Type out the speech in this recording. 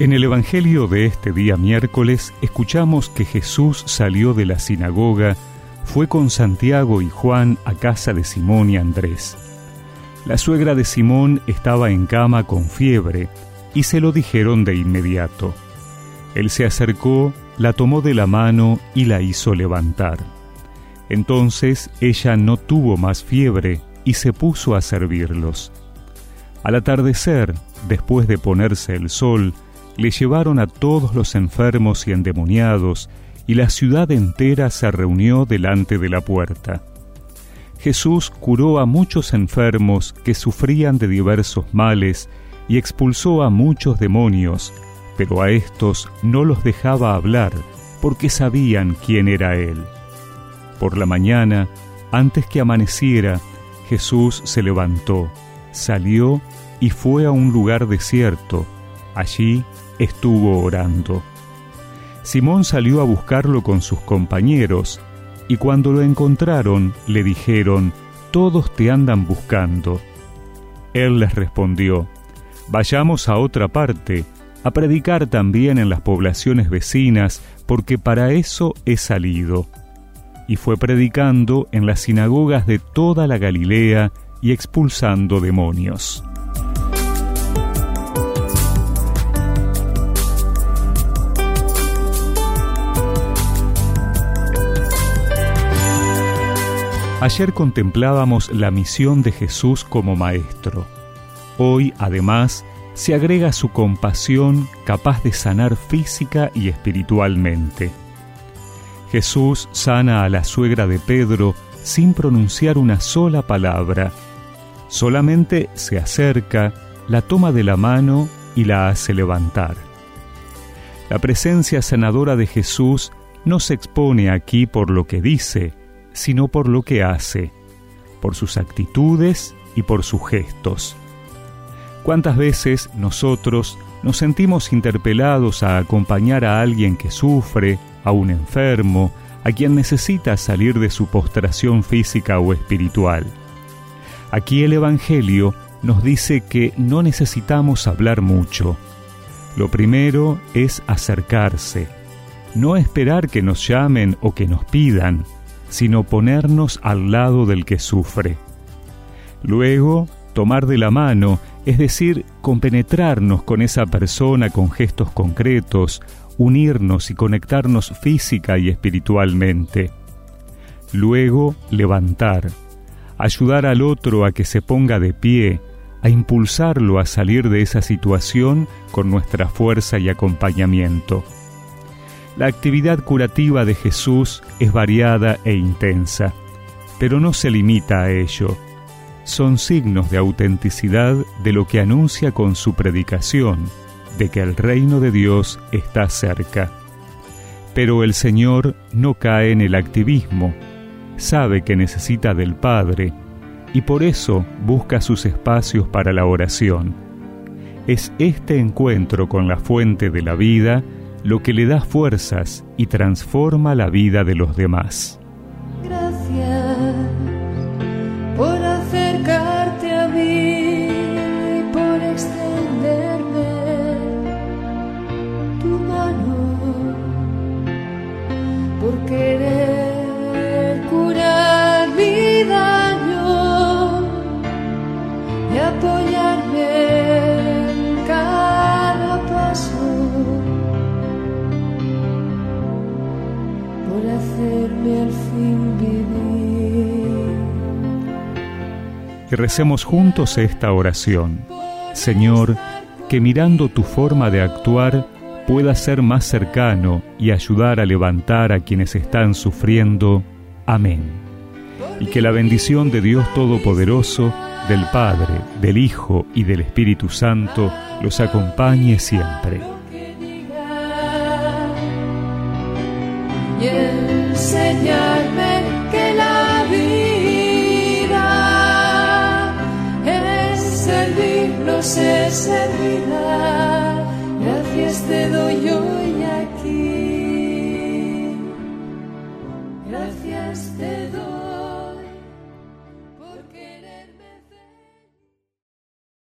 En el Evangelio de este día miércoles escuchamos que Jesús salió de la sinagoga, fue con Santiago y Juan a casa de Simón y Andrés. La suegra de Simón estaba en cama con fiebre y se lo dijeron de inmediato. Él se acercó, la tomó de la mano y la hizo levantar. Entonces ella no tuvo más fiebre y se puso a servirlos. Al atardecer, después de ponerse el sol, le llevaron a todos los enfermos y endemoniados, y la ciudad entera se reunió delante de la puerta. Jesús curó a muchos enfermos que sufrían de diversos males y expulsó a muchos demonios, pero a estos no los dejaba hablar porque sabían quién era Él. Por la mañana, antes que amaneciera, Jesús se levantó, salió y fue a un lugar desierto. Allí estuvo orando. Simón salió a buscarlo con sus compañeros, y cuando lo encontraron le dijeron, Todos te andan buscando. Él les respondió, Vayamos a otra parte, a predicar también en las poblaciones vecinas, porque para eso he salido. Y fue predicando en las sinagogas de toda la Galilea y expulsando demonios. Ayer contemplábamos la misión de Jesús como Maestro. Hoy, además, se agrega su compasión capaz de sanar física y espiritualmente. Jesús sana a la suegra de Pedro sin pronunciar una sola palabra. Solamente se acerca, la toma de la mano y la hace levantar. La presencia sanadora de Jesús no se expone aquí por lo que dice, sino por lo que hace, por sus actitudes y por sus gestos. ¿Cuántas veces nosotros nos sentimos interpelados a acompañar a alguien que sufre, a un enfermo, a quien necesita salir de su postración física o espiritual? Aquí el Evangelio nos dice que no necesitamos hablar mucho. Lo primero es acercarse, no esperar que nos llamen o que nos pidan, sino ponernos al lado del que sufre. Luego, tomar de la mano, es decir, compenetrarnos con esa persona con gestos concretos, unirnos y conectarnos física y espiritualmente. Luego, levantar, ayudar al otro a que se ponga de pie, a impulsarlo a salir de esa situación con nuestra fuerza y acompañamiento. La actividad curativa de Jesús es variada e intensa, pero no se limita a ello. Son signos de autenticidad de lo que anuncia con su predicación, de que el reino de Dios está cerca. Pero el Señor no cae en el activismo, sabe que necesita del Padre y por eso busca sus espacios para la oración. Es este encuentro con la fuente de la vida lo que le da fuerzas y transforma la vida de los demás. Gracias por Y recemos juntos esta oración. Señor, que mirando tu forma de actuar pueda ser más cercano y ayudar a levantar a quienes están sufriendo. Amén. Y que la bendición de Dios Todopoderoso, del Padre, del Hijo y del Espíritu Santo los acompañe siempre. y Gracias te doy yo y aquí. Gracias te